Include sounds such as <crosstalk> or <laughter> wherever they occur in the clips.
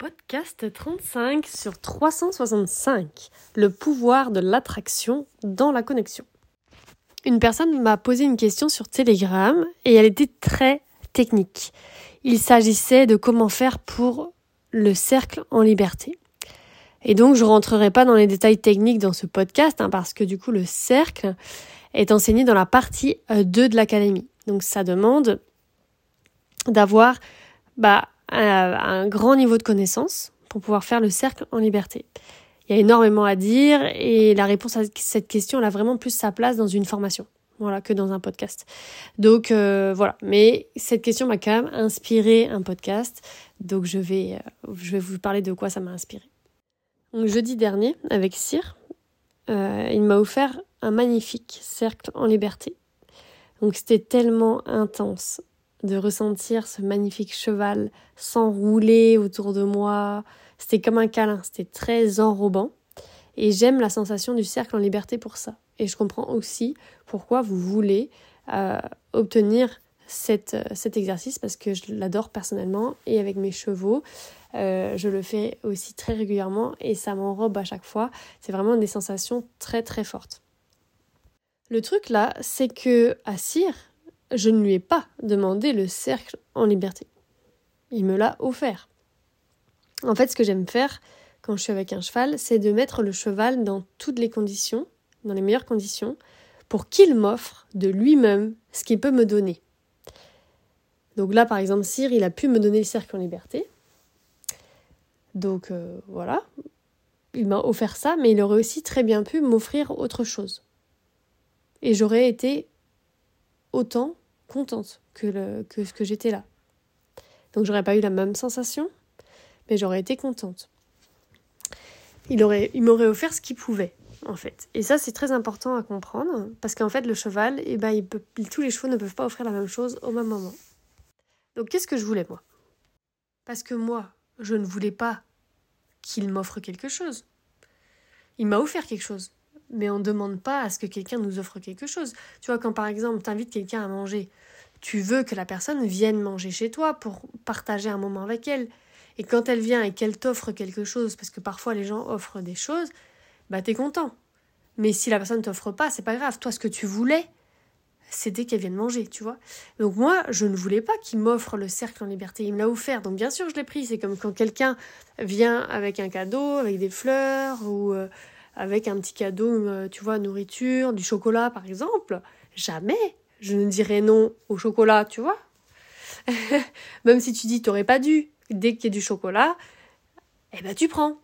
Podcast 35 sur 365. Le pouvoir de l'attraction dans la connexion. Une personne m'a posé une question sur Telegram et elle était très technique. Il s'agissait de comment faire pour le cercle en liberté. Et donc je rentrerai pas dans les détails techniques dans ce podcast hein, parce que du coup le cercle est enseigné dans la partie 2 de l'académie. Donc ça demande d'avoir bah, un grand niveau de connaissance pour pouvoir faire le cercle en liberté. Il y a énormément à dire et la réponse à cette question, elle a vraiment plus sa place dans une formation, voilà, que dans un podcast. Donc euh, voilà, mais cette question m'a quand même inspiré un podcast, donc je vais, euh, je vais vous parler de quoi ça m'a inspiré. Donc jeudi dernier, avec Cyr, euh, il m'a offert un magnifique cercle en liberté. Donc c'était tellement intense de ressentir ce magnifique cheval s'enrouler autour de moi. C'était comme un câlin, c'était très enrobant. Et j'aime la sensation du cercle en liberté pour ça. Et je comprends aussi pourquoi vous voulez euh, obtenir cette, euh, cet exercice parce que je l'adore personnellement et avec mes chevaux. Euh, je le fais aussi très régulièrement et ça m'enrobe à chaque fois. C'est vraiment des sensations très très fortes. Le truc là, c'est que à Cyr, je ne lui ai pas demandé le cercle en liberté. Il me l'a offert. En fait, ce que j'aime faire quand je suis avec un cheval, c'est de mettre le cheval dans toutes les conditions, dans les meilleures conditions, pour qu'il m'offre de lui-même ce qu'il peut me donner. Donc là, par exemple, Cyr, il a pu me donner le cercle en liberté. Donc euh, voilà, il m'a offert ça, mais il aurait aussi très bien pu m'offrir autre chose. Et j'aurais été autant contente que, le, que ce que j'étais là. Donc j'aurais pas eu la même sensation, mais j'aurais été contente. Il, aurait, il m'aurait offert ce qu'il pouvait, en fait. Et ça, c'est très important à comprendre, parce qu'en fait, le cheval, eh ben, tous les chevaux ne peuvent pas offrir la même chose au même moment. Donc qu'est-ce que je voulais, moi? Parce que moi, je ne voulais pas qu'il m'offre quelque chose. Il m'a offert quelque chose mais on ne demande pas à ce que quelqu'un nous offre quelque chose. Tu vois, quand par exemple, tu invites quelqu'un à manger, tu veux que la personne vienne manger chez toi pour partager un moment avec elle. Et quand elle vient et qu'elle t'offre quelque chose, parce que parfois les gens offrent des choses, bah t'es content. Mais si la personne t'offre pas, c'est pas grave. Toi, ce que tu voulais, c'était qu'elle vienne manger, tu vois. Donc moi, je ne voulais pas qu'il m'offre le cercle en liberté. Il me l'a offert, donc bien sûr, je l'ai pris. C'est comme quand quelqu'un vient avec un cadeau, avec des fleurs ou euh, avec un petit cadeau, euh, tu vois, nourriture, du chocolat par exemple. Jamais je ne dirais non au chocolat, tu vois. <laughs> Même si tu dis t'aurais pas dû, dès qu'il y a du chocolat, eh ben tu prends.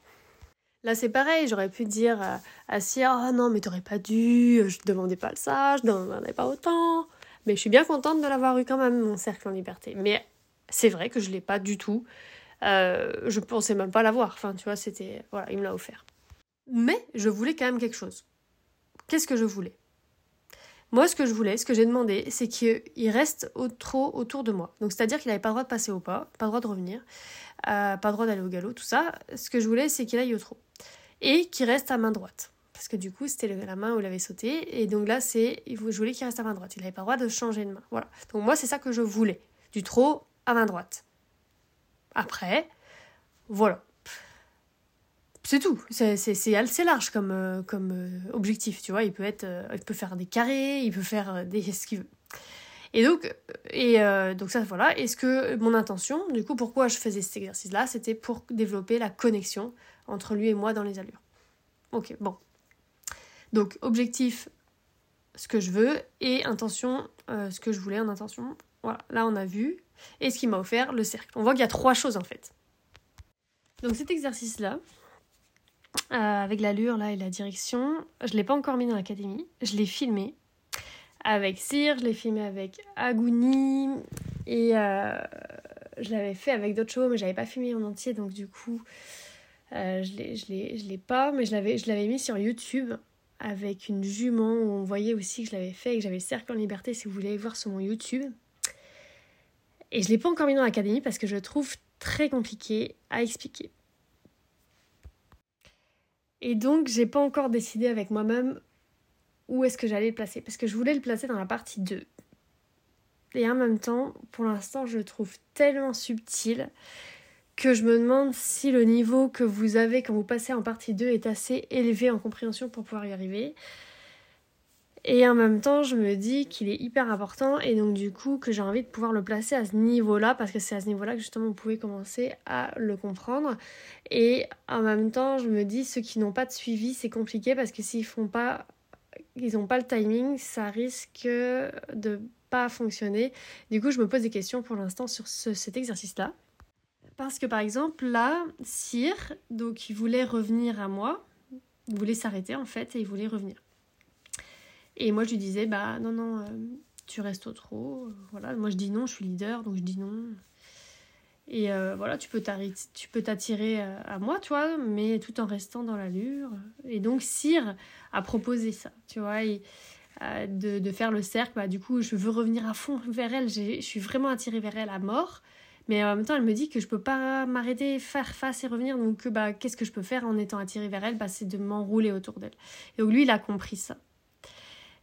Là c'est pareil, j'aurais pu dire à, à oh non mais t'aurais pas dû, je demandais pas ça, je demandais pas autant. Mais je suis bien contente de l'avoir eu quand même, mon cercle en liberté. Mais c'est vrai que je l'ai pas du tout. Euh, je pensais même pas l'avoir. Enfin, tu vois, c'était. Voilà, il me l'a offert. Mais je voulais quand même quelque chose. Qu'est-ce que je voulais? Moi, ce que je voulais, ce que j'ai demandé, c'est qu'il reste au, trop autour de moi. Donc, c'est-à-dire qu'il n'avait pas le droit de passer au pas, pas le droit de revenir, euh, pas le droit d'aller au galop, tout ça. Ce que je voulais, c'est qu'il aille au trot. Et qu'il reste à main droite. Parce que du coup, c'était la main où il avait sauté. Et donc là, c'est, je voulais qu'il reste à main droite. Il n'avait pas le droit de changer de main. Voilà. Donc moi, c'est ça que je voulais. Du trot à main droite. Après, voilà. C'est tout. C'est assez large comme, euh, comme euh, objectif, tu vois. Il peut, être, euh, il peut faire des carrés, il peut faire des, ce qu'il veut. Et donc, et donc ça, voilà. est ce que mon intention, du coup, pourquoi je faisais cet exercice-là, c'était pour développer la connexion entre lui et moi dans les allures. Ok, bon. Donc, objectif, ce que je veux, et intention, ce que je voulais en intention. Voilà, là, on a vu. Et ce qui m'a offert, le cercle. On voit qu'il y a trois choses, en fait. Donc, cet exercice-là, euh, avec l'allure là et la direction. Je l'ai pas encore mis dans l'académie. Je l'ai filmé avec Cyr, je l'ai filmé avec Aguni et euh, je l'avais fait avec d'autres chevaux mais j'avais pas filmé en entier donc du coup euh, je l'ai l'ai pas mais je l'avais mis sur YouTube avec une jument où on voyait aussi que je l'avais fait et que j'avais le cercle en liberté si vous voulez voir sur mon YouTube. Et je l'ai pas encore mis dans l'académie parce que je trouve très compliqué à expliquer. Et donc, j'ai pas encore décidé avec moi-même où est-ce que j'allais le placer. Parce que je voulais le placer dans la partie 2. Et en même temps, pour l'instant, je le trouve tellement subtil que je me demande si le niveau que vous avez quand vous passez en partie 2 est assez élevé en compréhension pour pouvoir y arriver. Et en même temps, je me dis qu'il est hyper important et donc du coup que j'ai envie de pouvoir le placer à ce niveau-là parce que c'est à ce niveau-là que justement vous pouvez commencer à le comprendre. Et en même temps, je me dis ceux qui n'ont pas de suivi, c'est compliqué parce que s'ils font pas ils n'ont pas le timing, ça risque de pas fonctionner. Du coup, je me pose des questions pour l'instant sur cet exercice-là. Parce que par exemple, là, Cyr, donc il voulait revenir à moi, il voulait s'arrêter en fait et il voulait revenir. Et moi, je lui disais, bah non, non, euh, tu restes au trot. Voilà, moi je dis non, je suis leader, donc je dis non. Et euh, voilà, tu peux t'attirer euh, à moi, tu vois, mais tout en restant dans l'allure. Et donc, Cyr a proposé ça, tu vois, de, de, faire le cercle. Bah, du coup, je veux revenir à fond <laughs> vers elle. Je suis vraiment attirée vers elle à mort. Mais en même temps, elle me dit que je peux pas m'arrêter, faire face et revenir. Donc, bah, qu'est-ce que je peux faire en étant attirée vers elle? Bah, C'est de m'enrouler autour d'elle. Et donc, lui, il a compris ça.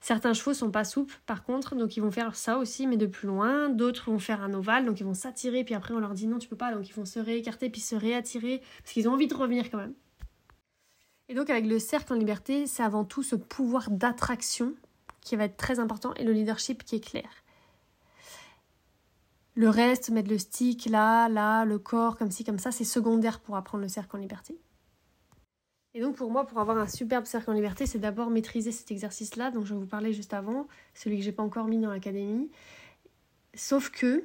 Certains chevaux sont pas souples par contre, donc ils vont faire ça aussi, mais de plus loin. D'autres vont faire un ovale, donc ils vont s'attirer, puis après on leur dit non, tu peux pas, donc ils vont se réécarter, puis se réattirer, parce qu'ils ont envie de revenir quand même. Et donc avec le cercle en liberté, c'est avant tout ce pouvoir d'attraction qui va être très important et le leadership qui est clair. Le reste, mettre le stick là, là, le corps, comme ci, comme ça, c'est secondaire pour apprendre le cercle en liberté. Et donc pour moi, pour avoir un superbe cercle en liberté, c'est d'abord maîtriser cet exercice-là dont je vous parlais juste avant, celui que j'ai pas encore mis dans l'académie. Sauf que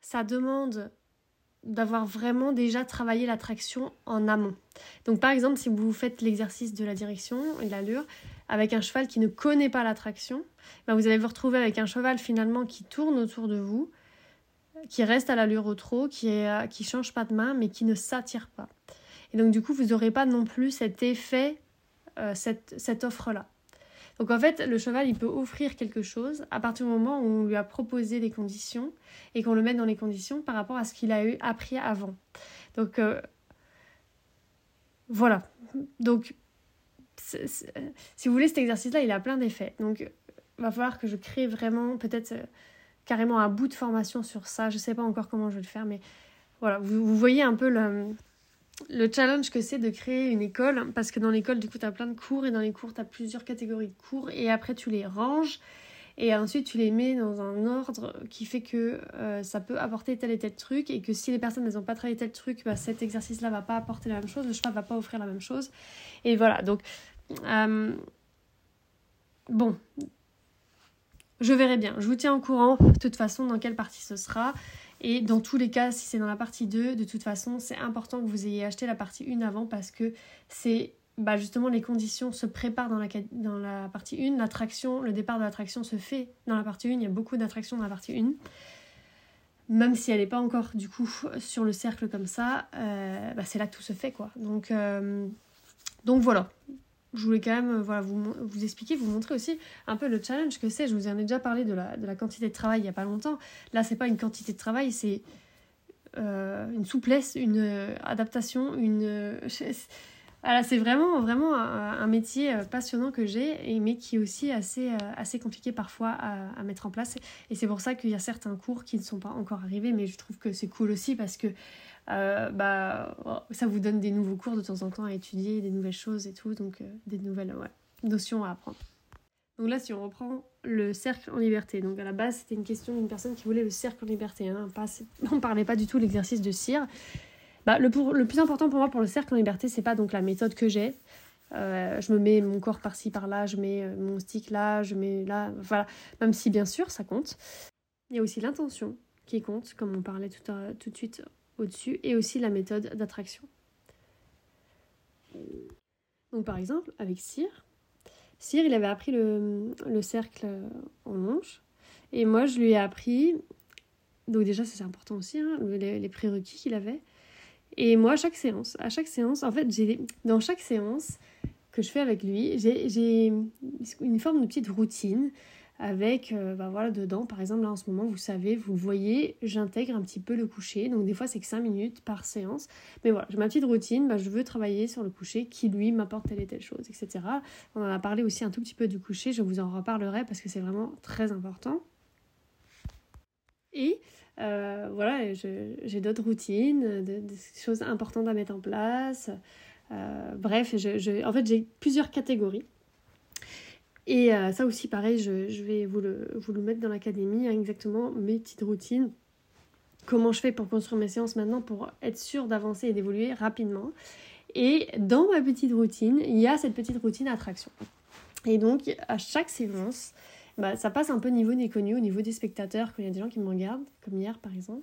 ça demande d'avoir vraiment déjà travaillé l'attraction en amont. Donc par exemple, si vous faites l'exercice de la direction et de l'allure avec un cheval qui ne connaît pas l'attraction, ben vous allez vous retrouver avec un cheval finalement qui tourne autour de vous, qui reste à l'allure au trot, qui ne qui change pas de main, mais qui ne s'attire pas. Donc du coup, vous n'aurez pas non plus cet effet, euh, cette, cette offre-là. Donc en fait, le cheval, il peut offrir quelque chose à partir du moment où on lui a proposé des conditions et qu'on le met dans les conditions par rapport à ce qu'il a eu appris avant. Donc euh, voilà. Donc si vous voulez, cet exercice-là, il a plein d'effets. Donc il va falloir que je crée vraiment peut-être euh, carrément un bout de formation sur ça. Je ne sais pas encore comment je vais le faire, mais voilà, vous, vous voyez un peu le, le challenge que c'est de créer une école, parce que dans l'école, du coup, tu as plein de cours, et dans les cours, tu as plusieurs catégories de cours, et après, tu les ranges, et ensuite, tu les mets dans un ordre qui fait que euh, ça peut apporter tel et tel truc, et que si les personnes, n'ont pas travaillé tel truc, bah, cet exercice-là va pas apporter la même chose, le cheval va pas offrir la même chose. Et voilà, donc... Euh, bon, je verrai bien. Je vous tiens au courant, de toute façon, dans quelle partie ce sera. Et dans tous les cas, si c'est dans la partie 2, de toute façon, c'est important que vous ayez acheté la partie 1 avant parce que c'est bah justement les conditions se préparent dans la, dans la partie 1. L'attraction, le départ de l'attraction se fait dans la partie 1. Il y a beaucoup d'attractions dans la partie 1. Même si elle n'est pas encore du coup sur le cercle comme ça, euh, bah c'est là que tout se fait quoi. Donc, euh, donc voilà, je voulais quand même voilà, vous, vous expliquer, vous montrer aussi un peu le challenge que c'est. Je vous en ai déjà parlé de la, de la quantité de travail il n'y a pas longtemps. Là, c'est pas une quantité de travail, c'est euh, une souplesse, une euh, adaptation, une. <laughs> voilà, c'est vraiment, vraiment un, métier euh, passionnant que j'ai, mais qui est aussi assez, assez compliqué parfois à, à mettre en place. Et c'est pour ça qu'il y a certains cours qui ne sont pas encore arrivés, mais je trouve que c'est cool aussi parce que euh, bah, ça vous donne des nouveaux cours de temps en temps à étudier, des nouvelles choses et tout, donc euh, des nouvelles notions à apprendre. Donc là, si on reprend le cercle en liberté, donc à la base, c'était une question d'une personne qui voulait le cercle en liberté. Hein, pas, <laughs> on parlait pas du tout l'exercice de cire. Bah, le, pour, le plus important pour moi pour le cercle en liberté, c'est pas donc la méthode que j'ai. Euh, je me mets mon corps par-ci par-là, je mets mon stick là, je mets là, voilà. Même si bien sûr ça compte. Il y a aussi l'intention qui compte, comme on parlait tout, à, tout de suite au-dessus et aussi la méthode d'attraction. Donc par exemple, avec Cyr, Cyr, il avait appris le, cercle en manche et moi je lui ai appris, donc déjà c'est important aussi, hein, les, prérequis qu'il avait. Et moi, à chaque séance, à chaque séance, en fait, dans chaque séance que je fais avec lui, j'ai une forme de petite routine avec, euh, bah voilà, dedans, par exemple, là en ce moment, vous savez, vous voyez, j'intègre un petit peu le coucher. Donc des fois, c'est que 5 minutes par séance. Mais voilà, j'ai ma petite routine, bah, je veux travailler sur le coucher qui, lui, m'apporte telle et telle chose, etc. On en a parlé aussi un tout petit peu du coucher, je vous en reparlerai parce que c'est vraiment très important. Et voilà, j'ai d'autres routines, des choses importantes à mettre en place. bref, en fait, j'ai plusieurs catégories. Et ça aussi, pareil, je, vais vous le, vous le mettre dans l'académie, hein, exactement mes petites routines comment je fais pour construire mes séances maintenant pour être sûr d'avancer et d'évoluer rapidement. Et dans ma petite routine, il y a cette petite routine attraction. Et donc, à chaque séance, bah, ça passe un peu niveau des connus, au niveau des spectateurs, quand il y a des gens qui me regardent, comme hier par exemple.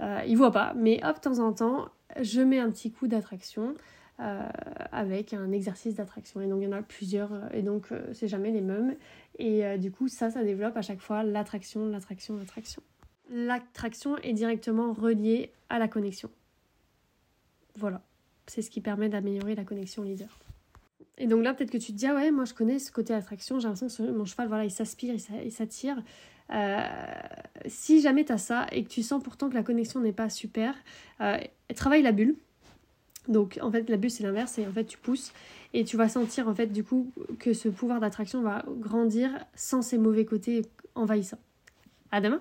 Euh, ils voient pas, mais hop, de temps en temps, je mets un petit coup d'attraction euh, avec un exercice d'attraction. Et donc, il y en a plusieurs, euh, et donc, euh, c'est jamais les mêmes. Et du coup, ça, ça développe à chaque fois l'attraction, l'attraction, l'attraction l'attraction est directement reliée à la connexion. Voilà, c'est ce qui permet d'améliorer la connexion leader. Et donc là, peut-être que tu te dis, ah ouais, moi je connais ce côté attraction, j'ai l'impression que mon cheval, voilà, il s'aspire, il s'attire. Si jamais tu as ça et que tu sens pourtant que la connexion n'est pas super, travaille la bulle. Donc en fait, la bulle c'est l'inverse, et en fait tu pousses et tu vas sentir en fait du coup que ce pouvoir d'attraction va grandir sans ses mauvais côtés envahissants. À demain!